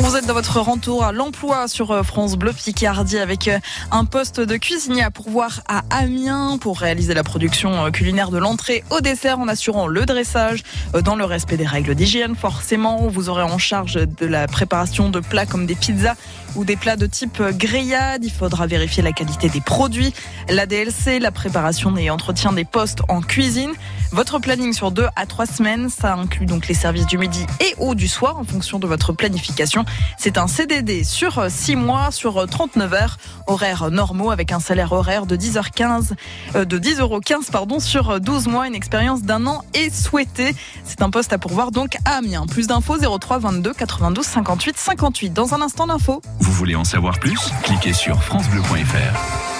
Vous êtes dans votre retour à l'emploi sur euh, France Bleu Picardie avec euh, un poste de cuisinier à pourvoir à Amiens pour réaliser la production euh, culinaire de l'entrée au dessert en assurant le dressage dans le respect des règles d'hygiène. Forcément, vous aurez en charge de la préparation de plats comme des pizzas ou des plats de type grillade. Il faudra vérifier la qualité des produits, la DLC, la préparation et entretien des postes en cuisine. Votre planning sur deux à trois semaines, ça inclut donc les services du midi et ou du soir en fonction de votre planification. C'est un CDD sur 6 mois, sur 39 heures, horaires normaux avec un salaire horaire de 10h15, euh, de 10 euros 15 pardon, sur 12 mois, une expérience d'un an est souhaitée. C'est un poste à pourvoir donc à Amiens. Plus d'infos 03 22 92 58 58. Dans un instant d'info. Vous voulez en savoir plus? Cliquez sur francebleu.fr.